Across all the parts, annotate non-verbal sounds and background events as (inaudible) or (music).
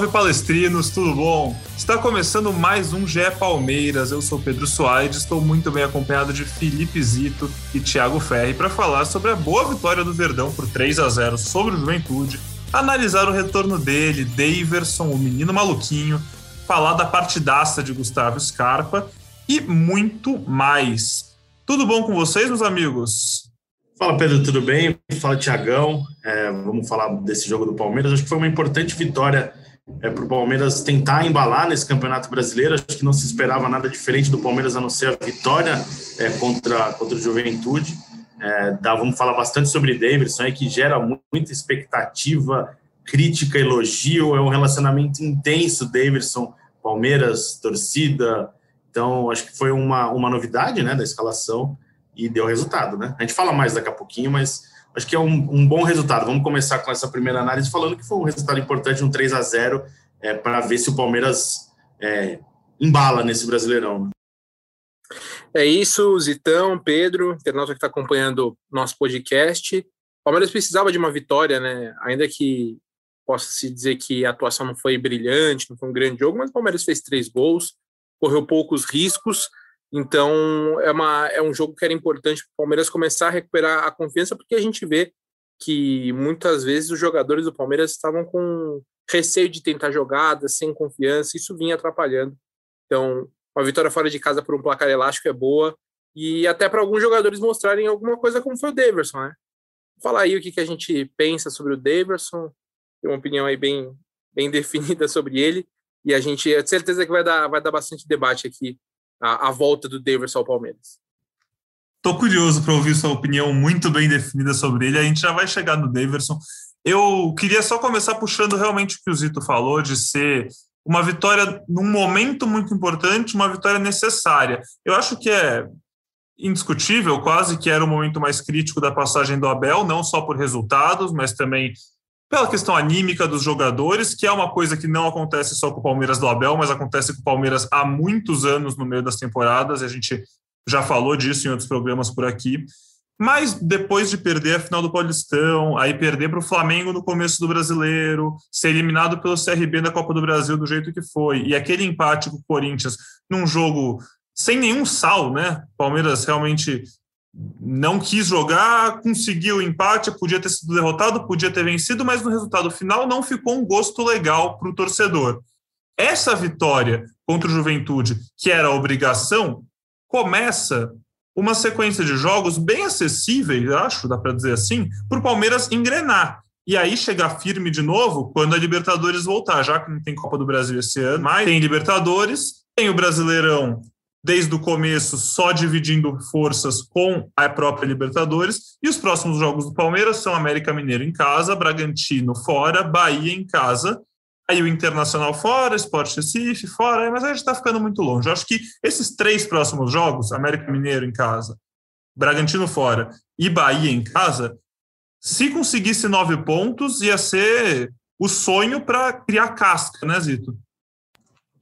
Salve palestrinos, tudo bom? Está começando mais um GE Palmeiras. Eu sou Pedro Soares, estou muito bem acompanhado de Felipe Zito e Thiago Ferri para falar sobre a boa vitória do Verdão por 3 a 0 sobre o Juventude, analisar o retorno dele, Daverson, o menino maluquinho, falar da partidaça de Gustavo Scarpa e muito mais. Tudo bom com vocês, meus amigos? Fala Pedro, tudo bem? Fala Tiagão. É, vamos falar desse jogo do Palmeiras. Acho que foi uma importante vitória é, para o Palmeiras tentar embalar nesse Campeonato Brasileiro. Acho que não se esperava nada diferente do Palmeiras a não ser a vitória é, contra, contra o Juventude. É, dá, vamos falar bastante sobre Davidson, aí, que gera muita expectativa, crítica, elogio. É um relacionamento intenso, Davidson, Palmeiras, torcida. Então, acho que foi uma, uma novidade né, da escalação e deu resultado. Né? A gente fala mais daqui a pouquinho, mas acho que é um, um, bom resultado. Vamos começar com essa primeira análise falando que foi um resultado importante, um 3 a 0 é, para ver se o Palmeiras é, embala nesse Brasileirão. Né? É isso, Zitão, Pedro, internauta que está acompanhando nosso podcast. O Palmeiras precisava de uma vitória, né? Ainda que possa se dizer que a atuação não foi brilhante, não foi um grande jogo, mas o Palmeiras fez três gols, correu poucos riscos então, é, uma, é um jogo que era importante para o Palmeiras começar a recuperar a confiança, porque a gente vê que muitas vezes os jogadores do Palmeiras estavam com receio de tentar jogadas, sem confiança, isso vinha atrapalhando. Então, uma vitória fora de casa por um placar elástico é boa, e até para alguns jogadores mostrarem alguma coisa, como foi o Daverson, né? Falar aí o que, que a gente pensa sobre o Daverson, tem uma opinião aí bem, bem (laughs) definida sobre ele, e a gente, é certeza que vai dar, vai dar bastante debate aqui a, a volta do Davis ao Palmeiras. Tô curioso para ouvir sua opinião muito bem definida sobre ele. A gente já vai chegar no Daverson. Eu queria só começar puxando realmente o que o Zito falou de ser uma vitória num momento muito importante, uma vitória necessária. Eu acho que é indiscutível, quase que era o momento mais crítico da passagem do Abel, não só por resultados, mas também pela questão anímica dos jogadores, que é uma coisa que não acontece só com o Palmeiras do Abel, mas acontece com o Palmeiras há muitos anos no meio das temporadas, e a gente já falou disso em outros programas por aqui. Mas depois de perder a final do Paulistão, aí perder para o Flamengo no começo do Brasileiro, ser eliminado pelo CRB da Copa do Brasil do jeito que foi, e aquele empate com o Corinthians num jogo sem nenhum sal, né? Palmeiras realmente não quis jogar, conseguiu empate, podia ter sido derrotado, podia ter vencido, mas no resultado final não ficou um gosto legal para o torcedor. Essa vitória contra o Juventude, que era a obrigação, começa uma sequência de jogos bem acessíveis, acho, dá para dizer assim, para o Palmeiras engrenar. E aí chegar firme de novo quando a Libertadores voltar, já que não tem Copa do Brasil esse ano, mas tem Libertadores, tem o Brasileirão desde o começo só dividindo forças com a própria Libertadores. E os próximos jogos do Palmeiras são América Mineiro em casa, Bragantino fora, Bahia em casa. Aí o Internacional fora, Sport Recife fora, mas a gente está ficando muito longe. Eu acho que esses três próximos jogos, América Mineiro em casa, Bragantino fora e Bahia em casa, se conseguisse nove pontos, ia ser o sonho para criar casca, né, Zito?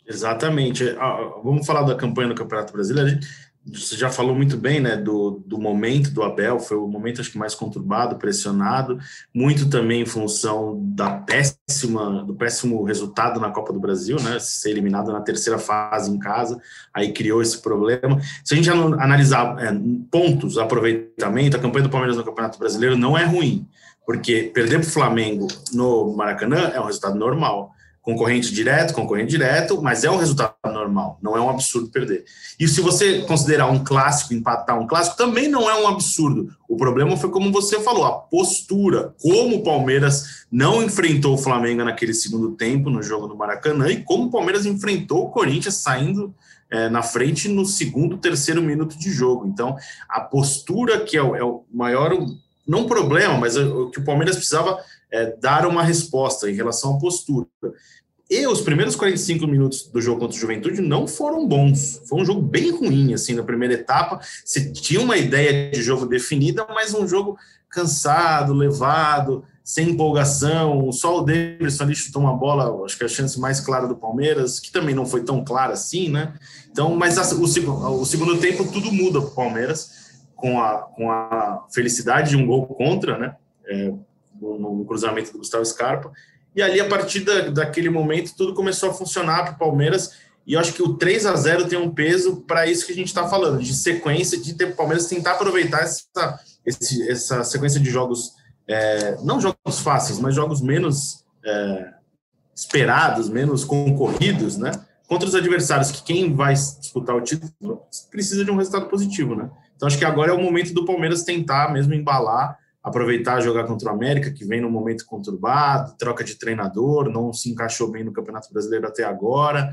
Exatamente. Ah, vamos falar da campanha do Campeonato Brasileiro. Você já falou muito bem, né, do, do momento do Abel, foi o momento acho que mais conturbado, pressionado, muito também em função da péssima, do péssimo resultado na Copa do Brasil, né, ser eliminado na terceira fase em casa, aí criou esse problema. Se a gente analisar é, pontos, aproveitamento, a campanha do Palmeiras no Campeonato Brasileiro não é ruim, porque perder para o Flamengo no Maracanã é um resultado normal concorrente direto, concorrente direto, mas é um resultado normal, não é um absurdo perder. E se você considerar um clássico, empatar um clássico, também não é um absurdo. O problema foi como você falou, a postura, como o Palmeiras não enfrentou o Flamengo naquele segundo tempo no jogo do Maracanã e como o Palmeiras enfrentou o Corinthians saindo é, na frente no segundo, terceiro minuto de jogo. Então, a postura que é o, é o maior, não problema, mas o que o Palmeiras precisava é, dar uma resposta em relação à postura. E os primeiros 45 minutos do jogo contra o Juventude não foram bons. Foi um jogo bem ruim, assim, na primeira etapa. Você tinha uma ideia de jogo definida, mas um jogo cansado, levado, sem empolgação. Só o Davidson ali chutou uma bola, acho que a chance mais clara do Palmeiras, que também não foi tão clara assim, né? Então, mas a, o, o, segundo tempo tudo muda para o Palmeiras, com a, com a felicidade de um gol contra, né? É, no, no cruzamento do Gustavo Scarpa e ali, a partir da, daquele momento, tudo começou a funcionar para o Palmeiras. E eu acho que o 3 a 0 tem um peso para isso que a gente está falando, de sequência, de ter o Palmeiras tentar aproveitar essa, esse, essa sequência de jogos, é, não jogos fáceis, mas jogos menos é, esperados, menos concorridos, né? Contra os adversários, que quem vai disputar o título precisa de um resultado positivo, né? Então acho que agora é o momento do Palmeiras tentar mesmo embalar aproveitar jogar contra o América, que vem num momento conturbado, troca de treinador, não se encaixou bem no Campeonato Brasileiro até agora.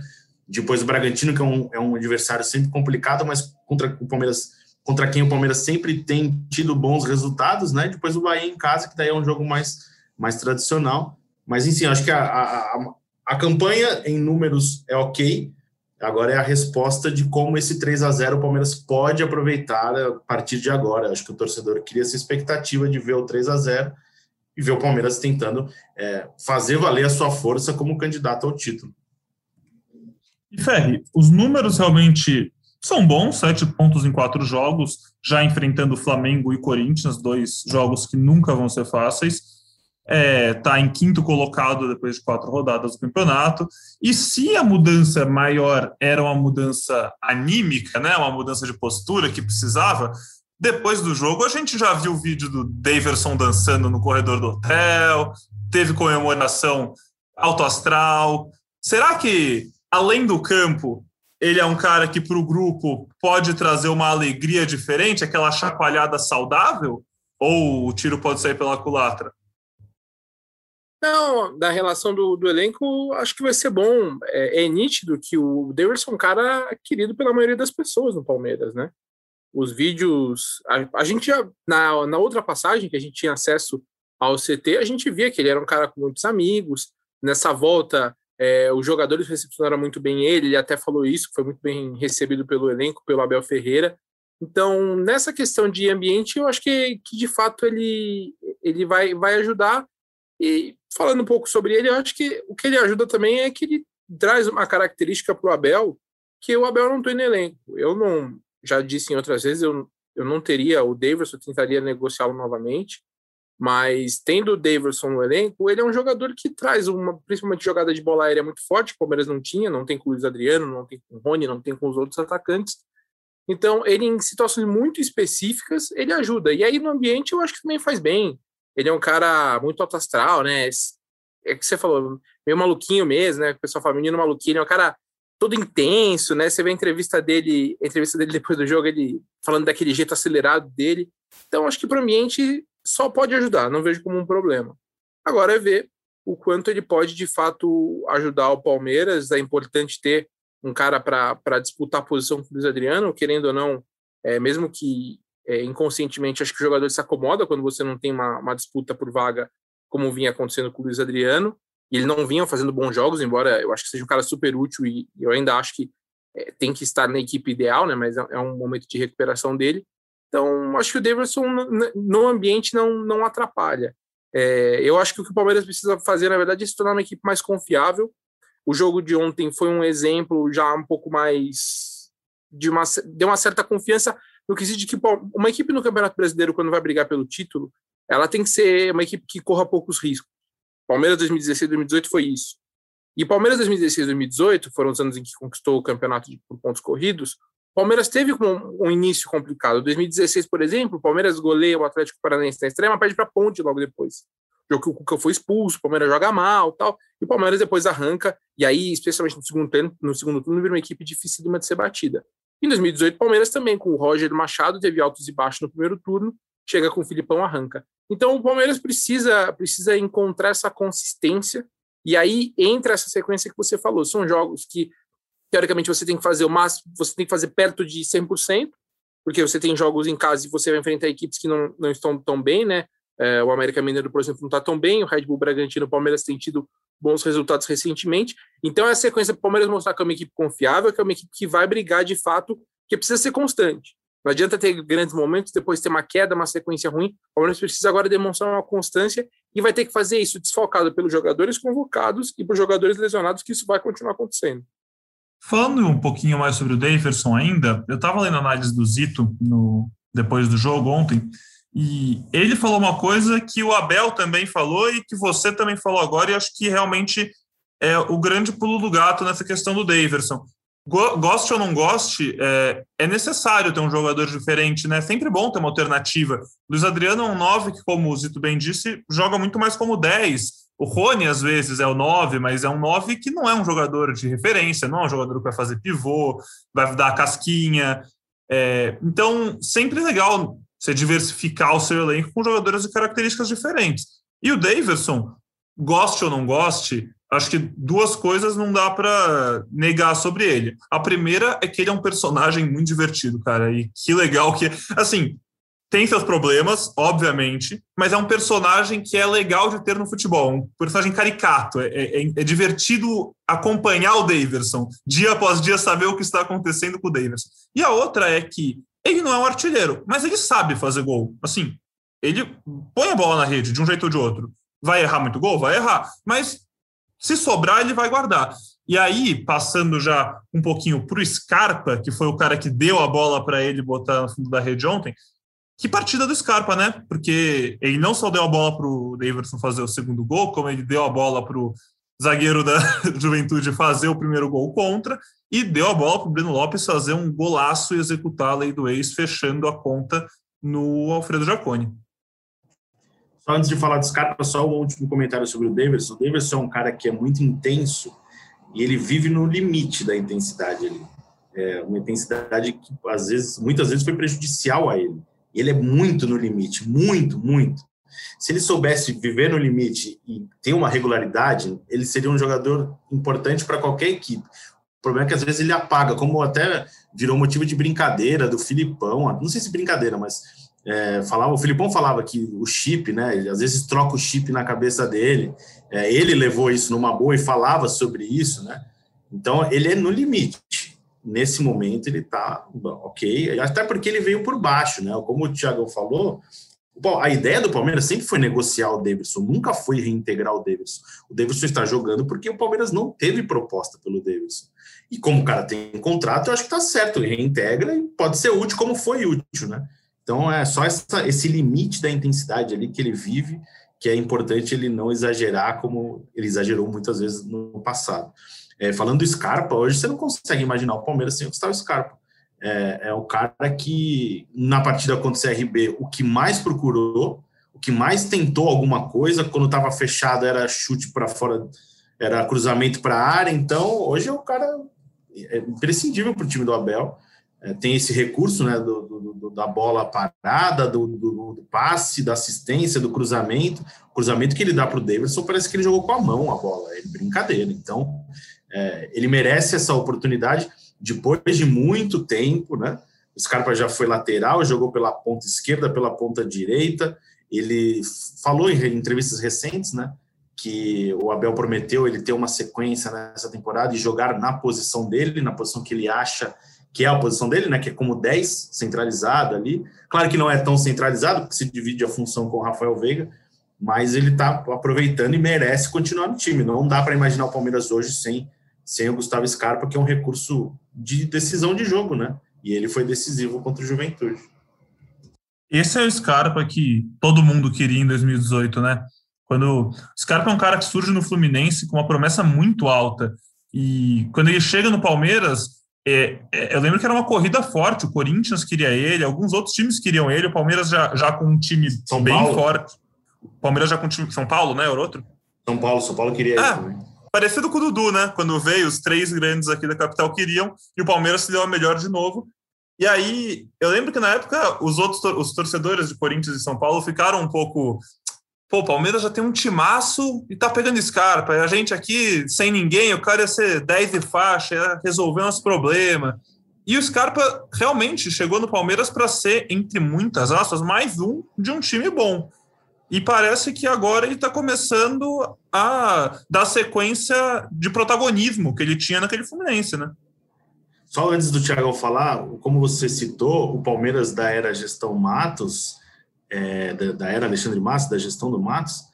Depois o Bragantino, que é um, é um adversário sempre complicado, mas contra o Palmeiras, contra quem o Palmeiras sempre tem tido bons resultados, né? Depois o Bahia em casa, que daí é um jogo mais, mais tradicional. Mas, enfim, acho que a, a, a campanha em números é ok, Agora é a resposta de como esse 3 a 0 o Palmeiras pode aproveitar a partir de agora. Acho que o torcedor cria essa expectativa de ver o 3 a 0 e ver o Palmeiras tentando é, fazer valer a sua força como candidato ao título. E Ferri, os números realmente são bons, sete pontos em quatro jogos, já enfrentando Flamengo e Corinthians, dois jogos que nunca vão ser fáceis está é, tá em quinto colocado depois de quatro rodadas do campeonato. E se a mudança maior era uma mudança anímica, né, uma mudança de postura que precisava, depois do jogo a gente já viu o vídeo do Daverson dançando no corredor do hotel, teve comemoração alto astral. Será que, além do campo, ele é um cara que para o grupo pode trazer uma alegria diferente, aquela chacoalhada saudável? Ou o tiro pode sair pela culatra? Não, da relação do, do elenco, acho que vai ser bom. É, é nítido que o Davidson é um cara querido pela maioria das pessoas no Palmeiras, né? Os vídeos. A, a gente já. Na, na outra passagem que a gente tinha acesso ao CT, a gente via que ele era um cara com muitos amigos. Nessa volta, é, os jogadores recepcionaram muito bem ele, ele até falou isso, foi muito bem recebido pelo elenco, pelo Abel Ferreira. Então, nessa questão de ambiente, eu acho que, que de fato ele, ele vai, vai ajudar. E falando um pouco sobre ele, eu acho que o que ele ajuda também é que ele traz uma característica para o Abel que o Abel não tem no elenco. Eu não, já disse em outras vezes, eu, eu não teria o Davidson, tentaria negociá-lo novamente, mas tendo o Davidson no elenco, ele é um jogador que traz uma, principalmente jogada de bola aérea muito forte, o Palmeiras não tinha, não tem com o Luiz Adriano, não tem com o Rony, não tem com os outros atacantes. Então, ele em situações muito específicas, ele ajuda. E aí no ambiente eu acho que também faz bem. Ele é um cara muito alto astral, né? É que você falou, meio maluquinho mesmo, né? O pessoal fala, menino maluquinho, ele é um cara todo intenso, né? Você vê a entrevista dele, a entrevista dele depois do jogo, ele falando daquele jeito acelerado dele. Então, acho que para o ambiente só pode ajudar, não vejo como um problema. Agora é ver o quanto ele pode de fato ajudar o Palmeiras. É importante ter um cara para disputar a posição com o Luiz Adriano, querendo ou não, é, mesmo que é, inconscientemente, acho que o jogador se acomoda quando você não tem uma, uma, disputa por vaga, como vinha acontecendo com o Luiz Adriano. E ele não vinha fazendo bons jogos, embora eu acho que seja um cara super útil e, eu ainda acho que é, tem que estar na equipe ideal, né? Mas é, é, um momento de recuperação dele. Então, acho que o Davidson no ambiente não, não atrapalha. É, eu acho que o que o Palmeiras precisa fazer, na verdade, é se tornar uma equipe mais confiável. O jogo de ontem foi um exemplo já um pouco mais de uma, de uma certa confiança, no quesito de que uma equipe no Campeonato Brasileiro, quando vai brigar pelo título, ela tem que ser uma equipe que corra poucos riscos. Palmeiras 2016 2018 foi isso. E Palmeiras 2016 2018 foram os anos em que conquistou o campeonato de, pontos corridos. Palmeiras teve um, um início complicado. 2016, por exemplo, Palmeiras goleia o Atlético Paranaense na extrema, perde para Ponte logo depois. Jogo que o Cuca foi expulso, o Palmeiras joga mal tal. E o Palmeiras depois arranca, e aí, especialmente no segundo turno, no segundo turno vira uma equipe dificílima de ser batida. Em 2018, Palmeiras também, com o Roger Machado, teve altos e baixos no primeiro turno, chega com o Filipão, arranca. Então o Palmeiras precisa, precisa encontrar essa consistência, e aí entra essa sequência que você falou. São jogos que teoricamente você tem que fazer o máximo, você tem que fazer perto de 100%, porque você tem jogos em casa e você vai enfrentar equipes que não, não estão tão bem, né? É, o América Mineiro, por exemplo, não está tão bem, o Red Bull Bragantino, o Palmeiras tem tido bons resultados recentemente. Então é a sequência para o Palmeiras mostrar que é uma equipe confiável, que é uma equipe que vai brigar de fato, que precisa ser constante. Não adianta ter grandes momentos, depois ter uma queda, uma sequência ruim. O Palmeiras precisa agora demonstrar uma constância e vai ter que fazer isso desfalcado pelos jogadores convocados e por jogadores lesionados, que isso vai continuar acontecendo. Falando um pouquinho mais sobre o Daverson ainda, eu estava lendo a análise do Zito no, depois do jogo ontem, e ele falou uma coisa que o Abel também falou e que você também falou agora, e acho que realmente é o grande pulo do gato nessa questão do Daverson goste ou não goste, é, é, necessário ter um jogador diferente, né? É sempre bom ter uma alternativa. Luiz Adriano é um 9 que, como o Zito bem disse, joga muito mais como 10. O Rony, às vezes, é o 9, mas é um 9 que não é um jogador de referência, não é um jogador que vai fazer pivô, vai dar casquinha. É, então, sempre legal você diversificar o seu elenco com jogadores de características diferentes. E o Davidson, goste ou não goste, acho que duas coisas não dá para negar sobre ele. A primeira é que ele é um personagem muito divertido, cara, e que legal que assim, tem seus problemas, obviamente, mas é um personagem que é legal de ter no futebol, um personagem caricato, é, é, é divertido acompanhar o Daverson, dia após dia saber o que está acontecendo com o Daverson. E a outra é que ele não é um artilheiro, mas ele sabe fazer gol. Assim, ele põe a bola na rede de um jeito ou de outro. Vai errar muito gol? Vai errar. Mas se sobrar, ele vai guardar. E aí, passando já um pouquinho para o Scarpa, que foi o cara que deu a bola para ele botar no fundo da rede ontem, que partida do Scarpa, né? Porque ele não só deu a bola para o Davidson fazer o segundo gol, como ele deu a bola para o zagueiro da (laughs) Juventude fazer o primeiro gol contra, e deu a bola para o Breno Lopes fazer um golaço e executar a lei do ex, fechando a conta no Alfredo Jaconi. Só antes de falar do Scarpa, só um último comentário sobre o Davidson. O Davidson é um cara que é muito intenso e ele vive no limite da intensidade ali. É uma intensidade que às vezes, muitas vezes foi prejudicial a ele. Ele é muito no limite, muito, muito. Se ele soubesse viver no limite e ter uma regularidade, ele seria um jogador importante para qualquer equipe. O problema é que às vezes ele apaga, como até virou motivo de brincadeira do Filipão, não sei se brincadeira, mas é, falava, o Filipão falava que o chip, né? Às vezes troca o chip na cabeça dele. É, ele levou isso numa boa e falava sobre isso, né? Então ele é no limite. Nesse momento ele tá ok, até porque ele veio por baixo, né? Como o Thiago falou, a ideia do Palmeiras sempre foi negociar o Davidson, nunca foi reintegrar o Davidson. O Davidson está jogando porque o Palmeiras não teve proposta pelo Davidson. E como o cara tem um contrato, eu acho que tá certo, ele reintegra e pode ser útil como foi útil, né? Então é só essa, esse limite da intensidade ali que ele vive, que é importante ele não exagerar como ele exagerou muitas vezes no passado. É, falando do Scarpa, hoje você não consegue imaginar o Palmeiras sem o Gustavo Scarpa. É, é o cara que, na partida contra o CRB, o que mais procurou, o que mais tentou alguma coisa, quando estava fechado era chute para fora, era cruzamento para a área. Então, hoje é o cara é imprescindível para o time do Abel é, tem esse recurso né, do, do, do, da bola parada, do, do, passe, da assistência, do cruzamento. O cruzamento que ele dá para o Davidson parece que ele jogou com a mão a bola, é brincadeira. Então, é, ele merece essa oportunidade depois de muito tempo. Né? O Scarpa já foi lateral, jogou pela ponta esquerda, pela ponta direita. Ele falou em entrevistas recentes né, que o Abel prometeu ele ter uma sequência nessa temporada e jogar na posição dele, na posição que ele acha que é a posição dele, né, que é como 10 centralizado ali. Claro que não é tão centralizado, porque se divide a função com o Rafael Veiga, mas ele está aproveitando e merece continuar no time. Não dá para imaginar o Palmeiras hoje sem, sem o Gustavo Scarpa, que é um recurso de decisão de jogo, né? E ele foi decisivo contra o Juventude. Esse é o Scarpa que todo mundo queria em 2018, né? Quando o Scarpa é um cara que surge no Fluminense com uma promessa muito alta. E quando ele chega no Palmeiras, é, é, eu lembro que era uma corrida forte, o Corinthians queria ele, alguns outros times queriam ele, o Palmeiras já, já com um time São bem Paulo. forte. O Palmeiras já com um time. São Paulo, né? Era outro? São Paulo, São Paulo queria ah, ele também. Parecido com o Dudu, né? Quando veio, os três grandes aqui da capital queriam, e o Palmeiras se deu a melhor de novo. E aí, eu lembro que na época os outros os torcedores de Corinthians e São Paulo ficaram um pouco pô, o Palmeiras já tem um timaço e tá pegando Scarpa. A gente aqui, sem ninguém, o cara ia ser 10 de faixa, ia resolver uns problemas. E o Scarpa realmente chegou no Palmeiras para ser, entre muitas aspas, mais um de um time bom. E parece que agora ele está começando a dar sequência de protagonismo que ele tinha naquele Fluminense, né? Só antes do Thiago falar, como você citou, o Palmeiras da era gestão Matos, é, da, da, era Alexandre Matos, da gestão do Matos,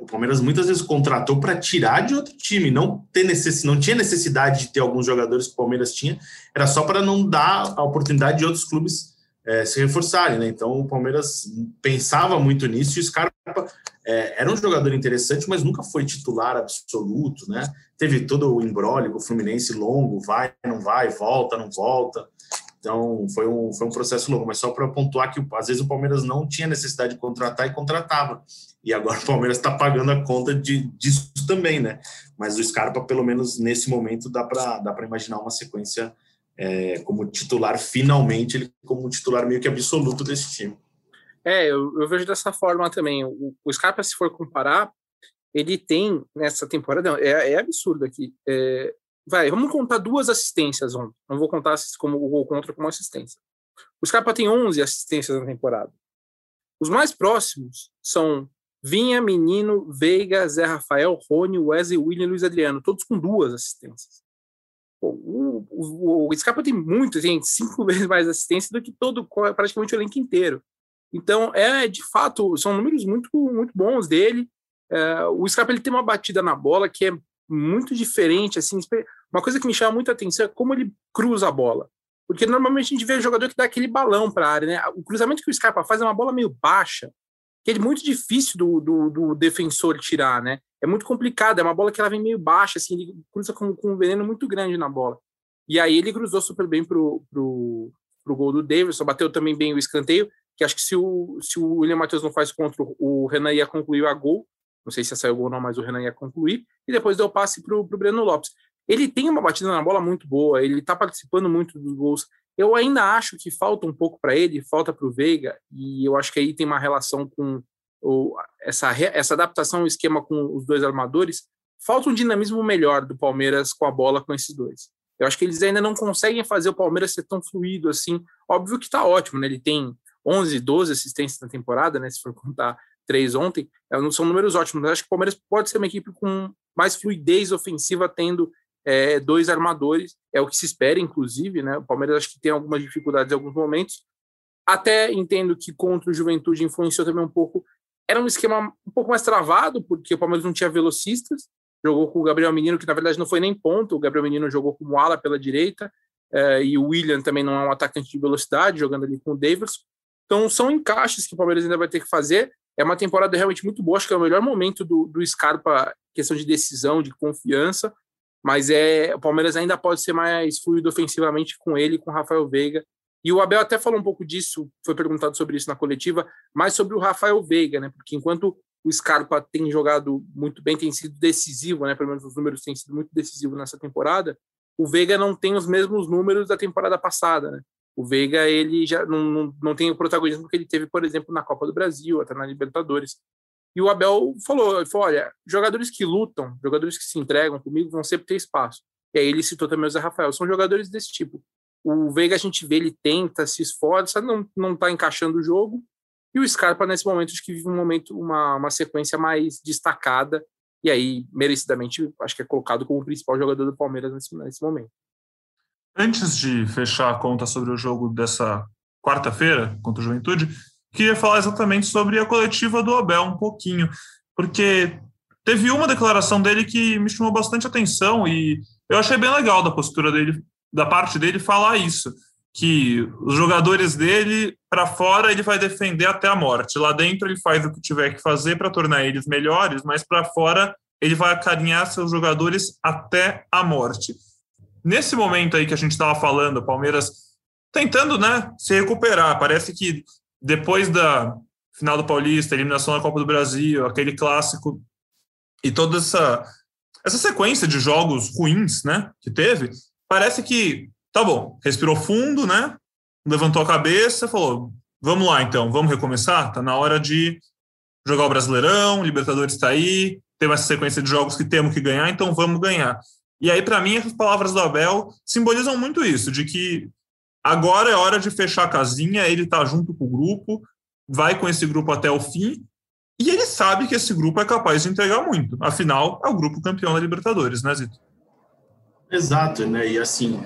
o Palmeiras muitas vezes contratou para tirar de outro time, não, ter necess, não tinha necessidade de ter alguns jogadores que o Palmeiras tinha, era só para não dar a oportunidade de outros clubes é, se reforçarem, né? Então o Palmeiras pensava muito nisso e o Scarpa é, era um jogador interessante, mas nunca foi titular absoluto, né? Teve todo o embrólio com o Fluminense longo, vai, não vai, volta, não volta. Então foi um, foi um processo longo, mas só para pontuar que às vezes o Palmeiras não tinha necessidade de contratar e contratava. E agora o Palmeiras está pagando a conta de, disso também, né? Mas o Scarpa, pelo menos nesse momento, dá para dá imaginar uma sequência é, como titular, finalmente, ele como titular meio que absoluto desse time. É, eu, eu vejo dessa forma também. O, o, Scarpa, se for comparar, ele tem nessa temporada, é, é absurdo aqui. É, vai, vamos contar duas assistências ontem. Não vou contar como o gol contra como assistência. O Scarpa tem 11 assistências na temporada. Os mais próximos são Vinha, Menino, Veiga, Zé Rafael, Rony, Wesley, William e Luiz Adriano, todos com duas assistências. O, o, o Scarpa tem muito, tem cinco (laughs) vezes mais assistência do que todo, praticamente o elenco inteiro. Então, é de fato, são números muito, muito bons dele. É, o Scarpa ele tem uma batida na bola que é muito diferente. Assim, uma coisa que me chama muita atenção é como ele cruza a bola. Porque normalmente a gente vê jogador que dá aquele balão para a área. Né? O cruzamento que o Scarpa faz é uma bola meio baixa, que é muito difícil do, do, do defensor tirar. Né? é muito complicado, é uma bola que ela vem meio baixa, assim, ele cruza com, com um veneno muito grande na bola. E aí ele cruzou super bem pro, pro, pro gol do Davidson, bateu também bem o escanteio, que acho que se o, se o William Matheus não faz contra o Renan ia concluir a gol, não sei se o gol ou não, mas o Renan ia concluir, e depois deu passe pro, pro Breno Lopes. Ele tem uma batida na bola muito boa, ele tá participando muito dos gols. Eu ainda acho que falta um pouco para ele, falta para o Veiga, e eu acho que aí tem uma relação com essa, essa adaptação ao esquema com os dois armadores, falta um dinamismo melhor do Palmeiras com a bola com esses dois. Eu acho que eles ainda não conseguem fazer o Palmeiras ser tão fluido assim. Óbvio que está ótimo, né? Ele tem 11, 12 assistências na temporada, né? Se for contar três ontem, é, não são números ótimos. Acho que o Palmeiras pode ser uma equipe com mais fluidez ofensiva, tendo é, dois armadores. É o que se espera, inclusive, né? O Palmeiras acho que tem algumas dificuldades em alguns momentos. Até entendo que contra o Juventude influenciou também um pouco era um esquema um pouco mais travado, porque o Palmeiras não tinha velocistas, jogou com o Gabriel Menino, que na verdade não foi nem ponto, o Gabriel Menino jogou como ala pela direita, eh, e o William também não é um atacante de velocidade, jogando ali com o Davis. Então são encaixes que o Palmeiras ainda vai ter que fazer. É uma temporada realmente muito boa, acho que é o melhor momento do, do Scarpa, questão de decisão, de confiança, mas é o Palmeiras ainda pode ser mais fluido ofensivamente com ele, com o Rafael Veiga, e o Abel até falou um pouco disso, foi perguntado sobre isso na coletiva, mas sobre o Rafael Veiga, né? Porque enquanto o Scarpa tem jogado muito bem, tem sido decisivo, né? Pelo menos os números têm sido muito decisivos nessa temporada. O Veiga não tem os mesmos números da temporada passada, né? O Veiga ele já não, não, não tem o protagonismo que ele teve, por exemplo, na Copa do Brasil, até na Libertadores. E o Abel falou, ele falou, olha, jogadores que lutam, jogadores que se entregam comigo vão sempre ter espaço. E aí ele citou também o Zé Rafael, são jogadores desse tipo. O Veiga a gente vê, ele tenta, se esforça, não não está encaixando o jogo. E o Scarpa nesse momento acho que vive um momento uma, uma sequência mais destacada e aí merecidamente acho que é colocado como o principal jogador do Palmeiras nesse, nesse momento. Antes de fechar a conta sobre o jogo dessa quarta-feira contra o Juventude, queria falar exatamente sobre a coletiva do Abel um pouquinho, porque teve uma declaração dele que me chamou bastante atenção e eu achei bem legal da postura dele da parte dele falar isso, que os jogadores dele para fora ele vai defender até a morte. Lá dentro ele faz o que tiver que fazer para tornar eles melhores, mas para fora ele vai acarinhar seus jogadores até a morte. Nesse momento aí que a gente estava falando, o Palmeiras tentando, né, se recuperar. Parece que depois da final do Paulista, eliminação da Copa do Brasil, aquele clássico e toda essa essa sequência de jogos ruins, né, que teve, parece que, tá bom, respirou fundo, né? Levantou a cabeça, falou: vamos lá então, vamos recomeçar? Tá na hora de jogar o Brasileirão, Libertadores está aí, teve essa sequência de jogos que temos que ganhar, então vamos ganhar. E aí, para mim, as palavras do Abel simbolizam muito isso, de que agora é hora de fechar a casinha, ele está junto com o grupo, vai com esse grupo até o fim, e ele sabe que esse grupo é capaz de entregar muito. Afinal, é o grupo campeão da Libertadores, né, Zito? Exato, né? E assim,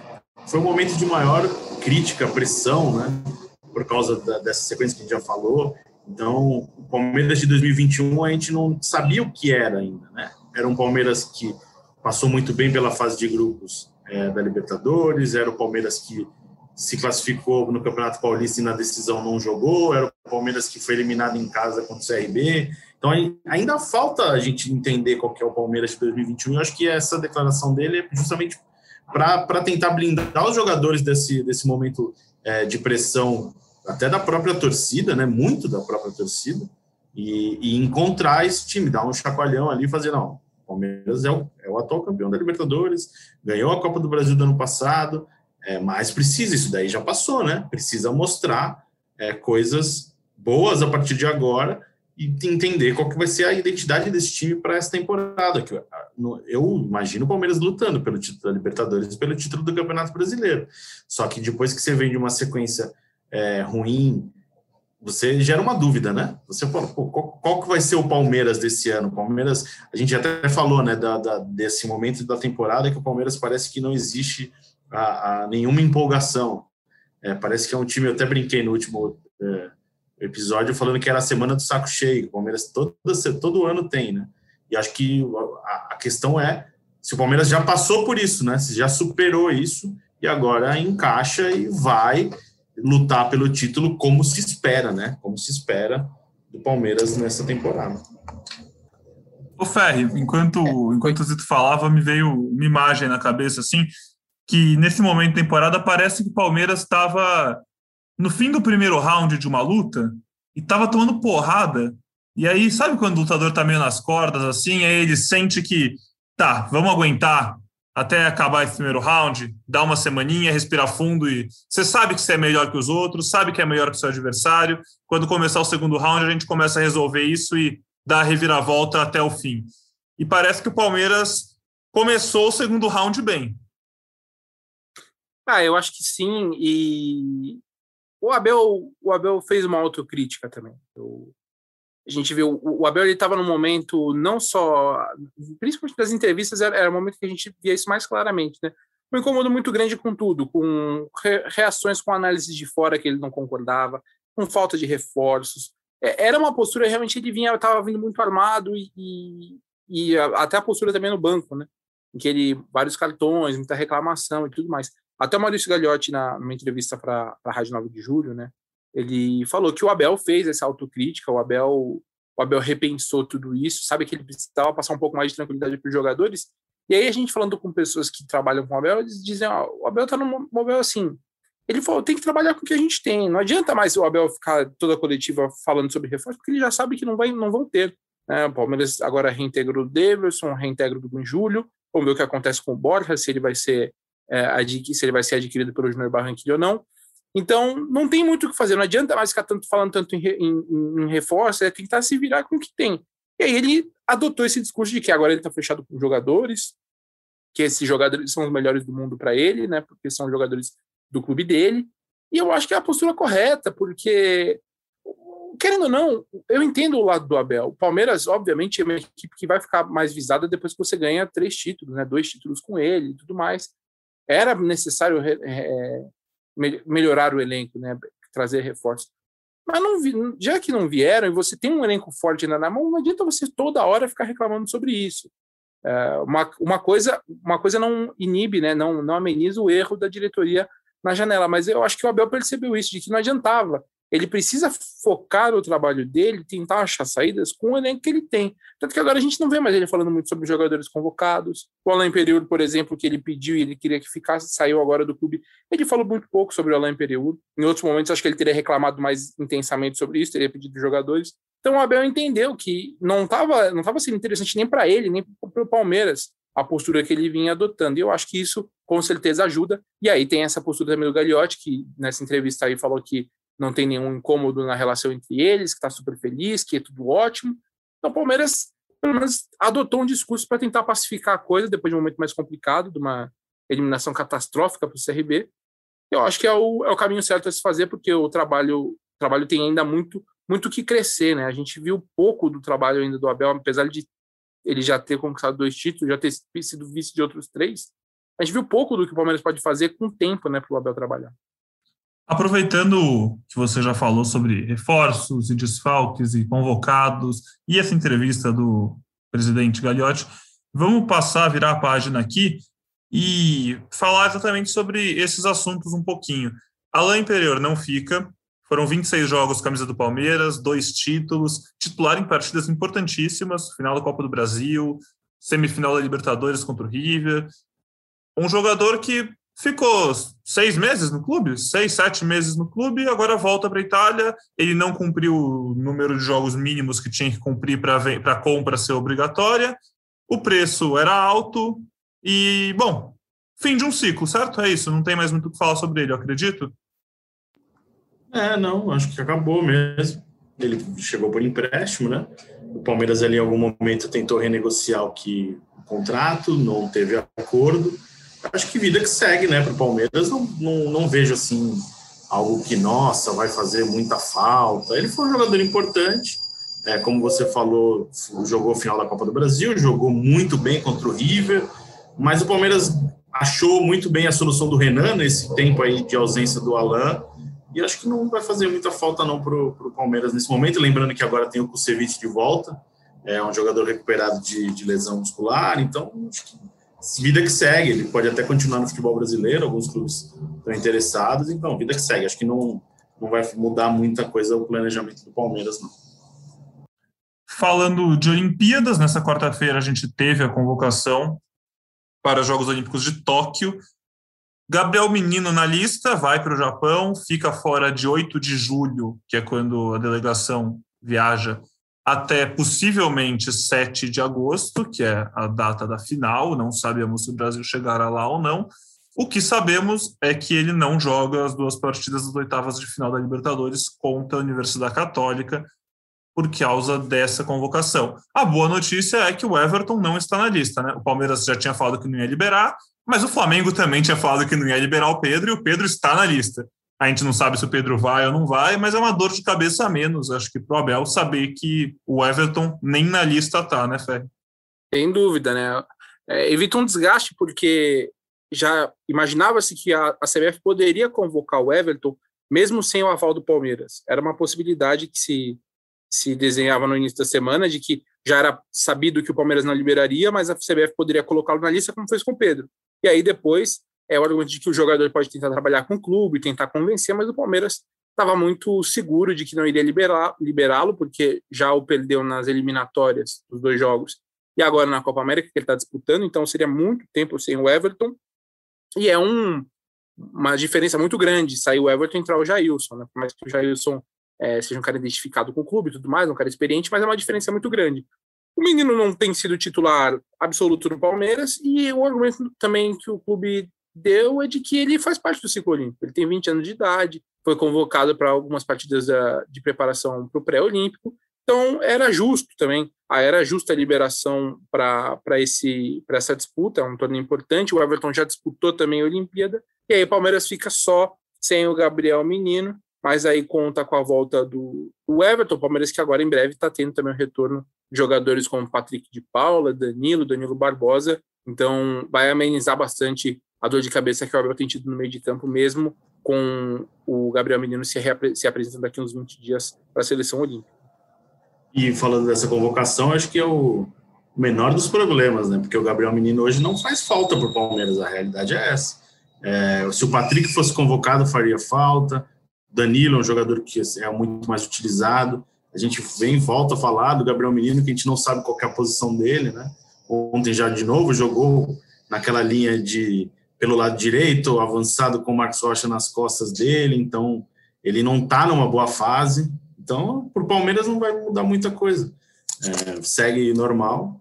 foi um momento de maior crítica, pressão, né? Por causa da, dessa sequência que a gente já falou. Então, o Palmeiras de 2021 a gente não sabia o que era ainda, né? Era um Palmeiras que passou muito bem pela fase de grupos é, da Libertadores, era o Palmeiras que se classificou no Campeonato Paulista e na decisão não jogou, era o Palmeiras que foi eliminado em casa contra o CRB. Então ainda falta a gente entender qual que é o Palmeiras de 2021. Eu acho que essa declaração dele é justamente para tentar blindar os jogadores desse, desse momento é, de pressão, até da própria torcida, né? Muito da própria torcida, e, e encontrar esse time, dar um chacoalhão ali e fazer, não, o Palmeiras é o, é o atual campeão da Libertadores, ganhou a Copa do Brasil do ano passado, é, mas precisa, isso daí já passou, né? Precisa mostrar é, coisas boas a partir de agora e entender qual que vai ser a identidade desse time para essa temporada. Que eu imagino o Palmeiras lutando pelo título da Libertadores e pelo título do Campeonato Brasileiro. Só que depois que você vem de uma sequência é, ruim, você gera uma dúvida, né? Você fala, pô, qual, qual, que vai ser o Palmeiras desse ano? Palmeiras, a gente até falou, né, da, da, desse momento da temporada que o Palmeiras parece que não existe a, a nenhuma empolgação. É, parece que é um time, eu até brinquei no último é, episódio falando que era a semana do saco cheio. O Palmeiras todo, todo ano tem, né? E acho que a, a questão é se o Palmeiras já passou por isso, né? Se já superou isso e agora encaixa e vai lutar pelo título como se espera, né? Como se espera do Palmeiras nessa temporada. O Ferri, enquanto, enquanto o Zito falava, me veio uma imagem na cabeça assim, que nesse momento da temporada parece que o Palmeiras estava no fim do primeiro round de uma luta e estava tomando porrada. E aí, sabe quando o lutador está meio nas cordas assim, aí ele sente que tá, vamos aguentar até acabar esse primeiro round, dar uma semaninha, respirar fundo e você sabe que você é melhor que os outros, sabe que é melhor que o seu adversário. Quando começar o segundo round, a gente começa a resolver isso e dar a reviravolta até o fim. E parece que o Palmeiras começou o segundo round bem. Ah, eu acho que sim. E o Abel, o Abel fez uma autocrítica também. Eu, a gente viu, o, Abel ele estava no momento não só, principalmente das entrevistas, era, era o momento que a gente via isso mais claramente, né? Um incômodo muito grande com tudo, com reações com análises de fora que ele não concordava, com falta de reforços. É, era uma postura realmente ele vinha, estava vindo muito armado e, e, e até a postura também no banco, né? Em que ele vários cartões, muita reclamação e tudo mais. Até o Maurício Gagliotti, na, numa entrevista para a Rádio 9 de Julho, né, ele falou que o Abel fez essa autocrítica, o Abel, o Abel repensou tudo isso, sabe que ele precisava passar um pouco mais de tranquilidade para os jogadores. E aí a gente falando com pessoas que trabalham com o Abel, eles dizem, ó, o Abel está no Abel assim, ele falou, tem que trabalhar com o que a gente tem, não adianta mais o Abel ficar toda a coletiva falando sobre reforço, porque ele já sabe que não, vai, não vão ter. Né? O Palmeiras agora reintegra o Davidson, reintegra o Júlio, vamos ver o que acontece com o Borja, se ele vai ser é, se ele vai ser adquirido pelo Júnior Barranquilla ou não. Então, não tem muito o que fazer, não adianta mais ficar tanto, falando tanto em, em, em reforço, é tentar se virar com o que tem. E aí ele adotou esse discurso de que agora ele está fechado com jogadores, que esses jogadores são os melhores do mundo para ele, né? Porque são jogadores do clube dele. E eu acho que é a postura correta, porque querendo ou não, eu entendo o lado do Abel. O Palmeiras, obviamente, é uma equipe que vai ficar mais visada depois que você ganha três títulos, né? Dois títulos com ele e tudo mais era necessário é, melhorar o elenco, né, trazer reforços. Mas não vi, já que não vieram e você tem um elenco forte ainda na mão, não adianta você toda hora ficar reclamando sobre isso. É, uma, uma, coisa, uma coisa não inibe, né, não, não ameniza o erro da diretoria na janela, mas eu acho que o Abel percebeu isso, de que não adiantava ele precisa focar o trabalho dele, tentar achar saídas com o elenco que ele tem. Tanto que agora a gente não vê mais ele falando muito sobre jogadores convocados. O Alain Periúro, por exemplo, que ele pediu e ele queria que ficasse, saiu agora do clube. Ele falou muito pouco sobre o Alain Periúro. Em outros momentos, acho que ele teria reclamado mais intensamente sobre isso, teria pedido jogadores. Então o Abel entendeu que não estava não tava sendo interessante nem para ele, nem para o Palmeiras a postura que ele vinha adotando. E eu acho que isso, com certeza, ajuda. E aí tem essa postura também do Gagliotti, que nessa entrevista aí falou que não tem nenhum incômodo na relação entre eles, que está super feliz, que é tudo ótimo. Então, o Palmeiras, pelo menos, adotou um discurso para tentar pacificar a coisa depois de um momento mais complicado, de uma eliminação catastrófica para o CRB. Eu acho que é o, é o caminho certo a se fazer, porque o trabalho, o trabalho tem ainda muito muito que crescer, né? A gente viu pouco do trabalho ainda do Abel, apesar de ele já ter conquistado dois títulos, já ter sido vice de outros três. A gente viu pouco do que o Palmeiras pode fazer com o tempo, né, para o Abel trabalhar. Aproveitando que você já falou sobre reforços e desfalques e convocados e essa entrevista do presidente Gagliotti, vamos passar, virar a página aqui e falar exatamente sobre esses assuntos um pouquinho. Alain Imperior não fica, foram 26 jogos camisa do Palmeiras, dois títulos, titular em partidas importantíssimas, final da Copa do Brasil, semifinal da Libertadores contra o River. Um jogador que ficou seis meses no clube, seis, sete meses no clube, agora volta para a Itália. Ele não cumpriu o número de jogos mínimos que tinha que cumprir para a compra ser obrigatória. O preço era alto e, bom, fim de um ciclo, certo? É isso, não tem mais muito o que falar sobre ele, eu acredito. É, não, acho que acabou mesmo. Ele chegou por empréstimo, né? O Palmeiras ali em algum momento tentou renegociar o que o contrato, não teve acordo. Acho que vida que segue, né? Para o Palmeiras, não, não, não vejo assim algo que, nossa, vai fazer muita falta. Ele foi um jogador importante, é, como você falou, jogou o final da Copa do Brasil, jogou muito bem contra o River, mas o Palmeiras achou muito bem a solução do Renan nesse tempo aí de ausência do Alain e acho que não vai fazer muita falta não para o Palmeiras nesse momento. Lembrando que agora tem o Kusevich de volta, é um jogador recuperado de, de lesão muscular, então vida que segue. Ele pode até continuar no futebol brasileiro, alguns clubes estão interessados, então vida que segue. Acho que não, não vai mudar muita coisa o planejamento do Palmeiras, não. Falando de Olimpíadas, nessa quarta-feira a gente teve a convocação para os Jogos Olímpicos de Tóquio. Gabriel Menino na lista, vai para o Japão, fica fora de 8 de julho, que é quando a delegação viaja, até possivelmente 7 de agosto, que é a data da final. Não sabemos se o Brasil chegará lá ou não. O que sabemos é que ele não joga as duas partidas das oitavas de final da Libertadores contra a Universidade Católica por causa dessa convocação. A boa notícia é que o Everton não está na lista, né? O Palmeiras já tinha falado que não ia liberar, mas o Flamengo também tinha falado que não ia liberar o Pedro e o Pedro está na lista. A gente não sabe se o Pedro vai ou não vai, mas é uma dor de cabeça a menos, acho que pro Abel saber que o Everton nem na lista tá, né, Fé? Sem dúvida, né? É, evita um desgaste, porque já imaginava-se que a, a CBF poderia convocar o Everton mesmo sem o aval do Palmeiras. Era uma possibilidade que se, se desenhava no início da semana, de que já era sabido que o Palmeiras não liberaria, mas a CBF poderia colocá-lo na lista, como fez com o Pedro. E aí depois é o argumento de que o jogador pode tentar trabalhar com o clube, tentar convencer, mas o Palmeiras estava muito seguro de que não iria liberá-lo, porque já o perdeu nas eliminatórias dos dois jogos e agora na Copa América que ele está disputando, então seria muito tempo sem o Everton. E é um, uma diferença muito grande sair o Everton e entrar o Jailson, né? Por mais que o Jailson é, seja um cara identificado com o clube e tudo mais, um cara experiente, mas é uma diferença muito grande. O menino não tem sido titular absoluto do Palmeiras e o argumento também que o clube deu é de que ele faz parte do ciclo olímpico. Ele tem 20 anos de idade, foi convocado para algumas partidas de preparação para o pré-olímpico. Então, era justo também, ah, era justa a liberação para essa disputa, é um torneio importante. O Everton já disputou também a Olimpíada, e aí o Palmeiras fica só sem o Gabriel Menino, mas aí conta com a volta do, do Everton, o Palmeiras que agora em breve está tendo também o retorno de jogadores como Patrick de Paula, Danilo, Danilo Barbosa, então vai amenizar bastante a dor de cabeça que o Abel tem tido no meio de campo, mesmo com o Gabriel Menino se, se apresentando daqui uns 20 dias para a seleção olímpica. E falando dessa convocação, acho que é o menor dos problemas, né? Porque o Gabriel Menino hoje não faz falta para o Palmeiras, a realidade é essa. É, se o Patrick fosse convocado, faria falta. Danilo é um jogador que é muito mais utilizado. A gente vem volta a falar do Gabriel Menino, que a gente não sabe qual é a posição dele, né? Ontem já de novo jogou naquela linha de pelo lado direito, avançado com o Marcos Rocha nas costas dele, então ele não está numa boa fase. Então, para o Palmeiras não vai mudar muita coisa. É, segue normal.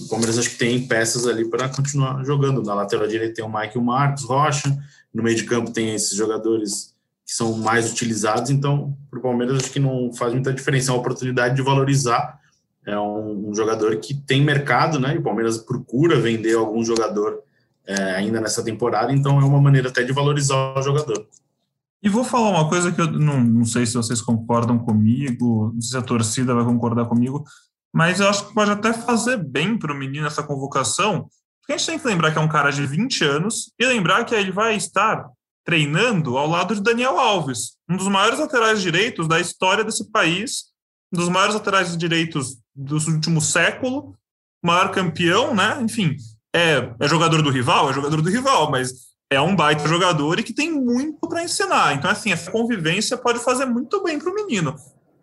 O Palmeiras acho que tem peças ali para continuar jogando. Na lateral direita tem o Mike e o Marcos Rocha. No meio de campo tem esses jogadores que são mais utilizados, então para o Palmeiras acho que não faz muita diferença, é uma oportunidade de valorizar é um, um, jogador que tem mercado, né? E o Palmeiras procura vender algum jogador é, ainda nessa temporada, então é uma maneira até de valorizar o jogador. E vou falar uma coisa que eu não, não sei se vocês concordam comigo, se a torcida vai concordar comigo, mas eu acho que pode até fazer bem para o menino essa convocação, porque a gente tem que lembrar que é um cara de 20 anos e lembrar que ele vai estar treinando ao lado de Daniel Alves, um dos maiores laterais direitos da história desse país, um dos maiores laterais direitos do último século, maior campeão, né? Enfim, é, é jogador do rival, é jogador do rival, mas é um baita jogador e que tem muito para ensinar. Então, assim, essa convivência pode fazer muito bem para o menino.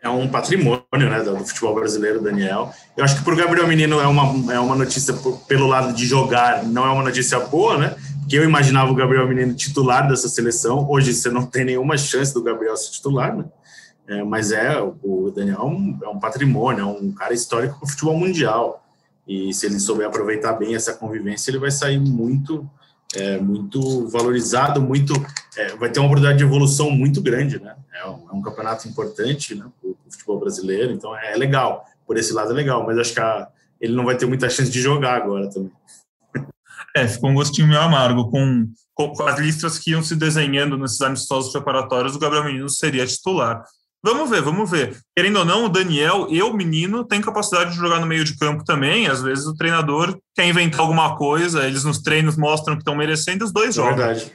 É um patrimônio né, do futebol brasileiro, Daniel. Eu acho que para o Gabriel Menino é uma, é uma notícia pelo lado de jogar, não é uma notícia boa, né? Porque eu imaginava o Gabriel Menino titular dessa seleção. Hoje você não tem nenhuma chance do Gabriel ser titular, né? É, mas é, o Daniel é um, é um patrimônio, é um cara histórico para o futebol mundial. E se ele souber aproveitar bem essa convivência, ele vai sair muito, é, muito valorizado, muito, é, vai ter uma oportunidade de evolução muito grande, né? É um, é um campeonato importante né, para o futebol brasileiro, então é, legal. Por esse lado é legal, mas acho que a, ele não vai ter muita chance de jogar agora também. É, ficou um gostinho meio amargo. Com, com, as listras que iam se desenhando nesses amistosos preparatórios, o Gabriel Menino seria titular. Vamos ver, vamos ver. Querendo ou não, o Daniel e o menino têm capacidade de jogar no meio de campo também. Às vezes o treinador quer inventar alguma coisa, eles nos treinos mostram que estão merecendo, os dois é jogam. Verdade.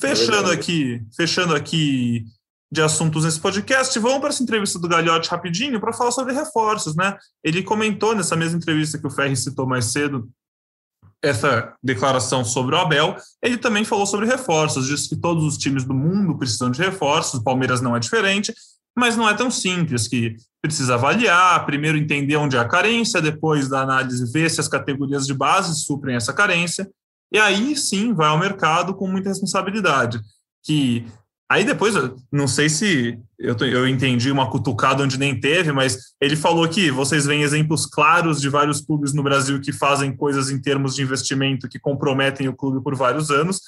Fechando é verdade. aqui, fechando aqui de assuntos nesse podcast, vamos para essa entrevista do Galhote rapidinho para falar sobre reforços, né? Ele comentou nessa mesma entrevista que o Ferri citou mais cedo, essa declaração sobre o Abel, ele também falou sobre reforços, disse que todos os times do mundo precisam de reforços, o Palmeiras não é diferente, mas não é tão simples, que precisa avaliar, primeiro entender onde há carência, depois da análise ver se as categorias de base suprem essa carência, e aí sim vai ao mercado com muita responsabilidade, que aí depois, não sei se eu, eu entendi uma cutucada onde nem teve, mas ele falou que vocês veem exemplos claros de vários clubes no Brasil que fazem coisas em termos de investimento que comprometem o clube por vários anos,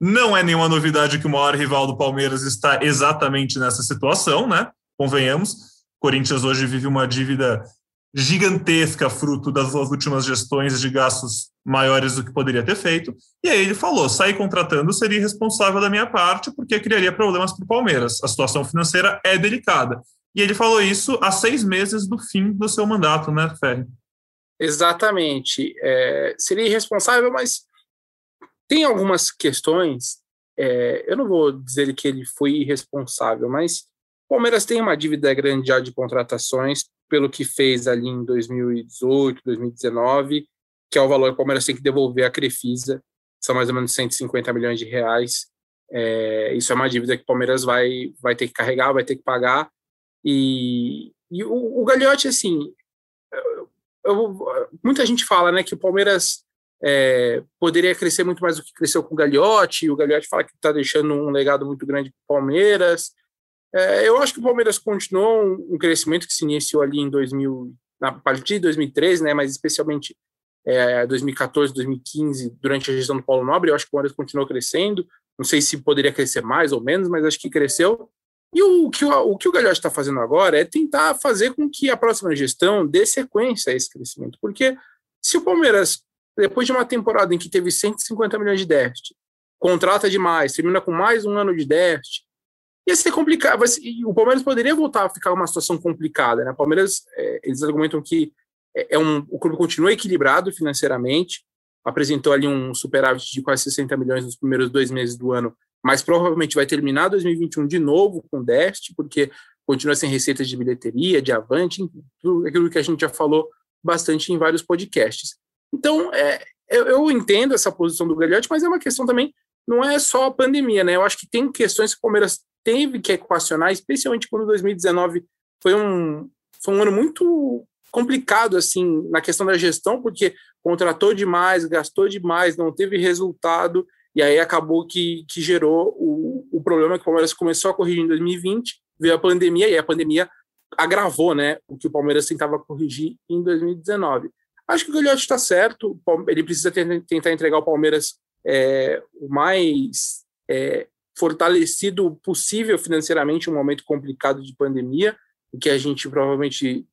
não é nenhuma novidade que o maior rival do Palmeiras está exatamente nessa situação, né? Convenhamos. Corinthians hoje vive uma dívida gigantesca, fruto das últimas gestões de gastos maiores do que poderia ter feito. E aí ele falou: sair contratando seria irresponsável da minha parte, porque criaria problemas para o Palmeiras. A situação financeira é delicada. E ele falou isso há seis meses do fim do seu mandato, né, Ferri? Exatamente. É, seria irresponsável, mas tem algumas questões, é, eu não vou dizer que ele foi irresponsável, mas o Palmeiras tem uma dívida grande já de contratações, pelo que fez ali em 2018, 2019, que é o valor que o Palmeiras tem que devolver à Crefisa, são mais ou menos 150 milhões de reais. É, isso é uma dívida que o Palmeiras vai, vai ter que carregar, vai ter que pagar. E, e o, o Gagliotti, assim, eu, eu, muita gente fala né, que o Palmeiras é, poderia crescer muito mais do que cresceu com o Gagliotti, o Gagliotti fala que está deixando um legado muito grande para o Palmeiras. É, eu acho que o Palmeiras continuou um, crescimento que se iniciou ali em 2000, na partir de 2013, né, mas especialmente é, 2014, 2015, durante a gestão do Paulo Nobre, eu acho que o Palmeiras continuou crescendo. Não sei se poderia crescer mais ou menos, mas acho que cresceu. E o, que o, o, que o está fazendo agora é tentar fazer com que a próxima gestão dê sequência a esse crescimento, porque se o Palmeiras depois de uma temporada em que teve 150 milhões de déficit, contrata demais, termina com mais um ano de déficit, ia ser complicado. O Palmeiras poderia voltar a ficar uma situação complicada. Né? O Palmeiras, é, eles argumentam que é, é um, o clube continua equilibrado financeiramente, apresentou ali um superávit de quase 60 milhões nos primeiros dois meses do ano, mas provavelmente vai terminar 2021 de novo com déficit, porque continua sem receitas de bilheteria, de avante, tudo aquilo que a gente já falou bastante em vários podcasts. Então, é, eu, eu, entendo essa posição do Gagliotti, mas é uma questão também, não é só a pandemia, né? Eu acho que tem questões que o Palmeiras teve que equacionar, especialmente quando 2019 foi um, foi um ano muito complicado, assim, na questão da gestão, porque contratou demais, gastou demais, não teve resultado, e aí acabou que, que gerou o, o problema que o Palmeiras começou a corrigir em 2020, veio a pandemia, e a pandemia agravou, né, o que o Palmeiras tentava corrigir em 2019. Acho que o Gagliotti está certo, ele precisa tentar entregar o Palmeiras é, o mais é, fortalecido possível financeiramente um momento complicado de pandemia, em que a gente provavelmente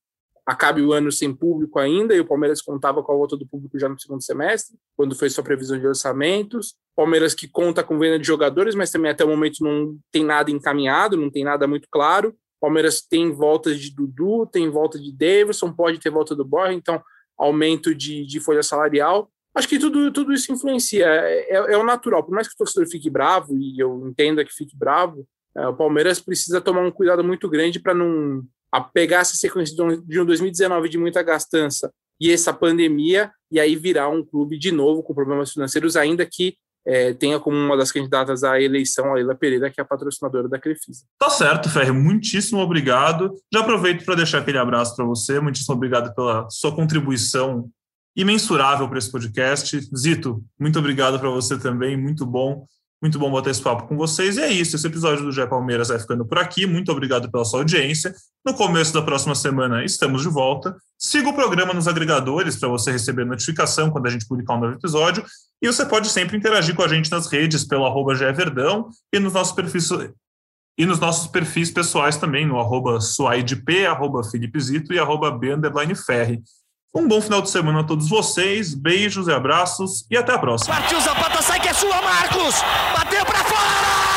acabe o ano sem público ainda, e o Palmeiras contava com a volta do público já no segundo semestre, quando fez sua previsão de orçamentos. Palmeiras que conta com venda de jogadores, mas também até o momento não tem nada encaminhado, não tem nada muito claro. Palmeiras tem volta de Dudu, tem volta de Davidson, pode ter volta do Borja, então aumento de, de folha salarial. Acho que tudo, tudo isso influencia, é, é, é o natural. Por mais que o torcedor fique bravo, e eu entenda que fique bravo, é, o Palmeiras precisa tomar um cuidado muito grande para não pegar essa sequência de um 2019 de muita gastança e essa pandemia, e aí virar um clube de novo com problemas financeiros, ainda que é, tenha como uma das candidatas à eleição a Leila Pereira, que é a patrocinadora da Crefisa. Tá certo, Ferre, muitíssimo obrigado. Já aproveito para deixar aquele abraço para você, muitíssimo obrigado pela sua contribuição imensurável para esse podcast. Zito, muito obrigado para você também, muito bom muito bom bater esse papo com vocês. E é isso. Esse episódio do Gé Palmeiras vai ficando por aqui. Muito obrigado pela sua audiência. No começo da próxima semana estamos de volta. Siga o programa nos agregadores para você receber notificação quando a gente publicar um novo episódio. E você pode sempre interagir com a gente nas redes pelo arroba Verdão e nos nossos perfis e nos nossos perfis pessoais também, no arroba suaidp, arroba Zito e arroba B. Um bom final de semana a todos vocês, beijos e abraços e até a próxima. Partiu Zapata, sai que é sua, Marcos! Bateu para fora!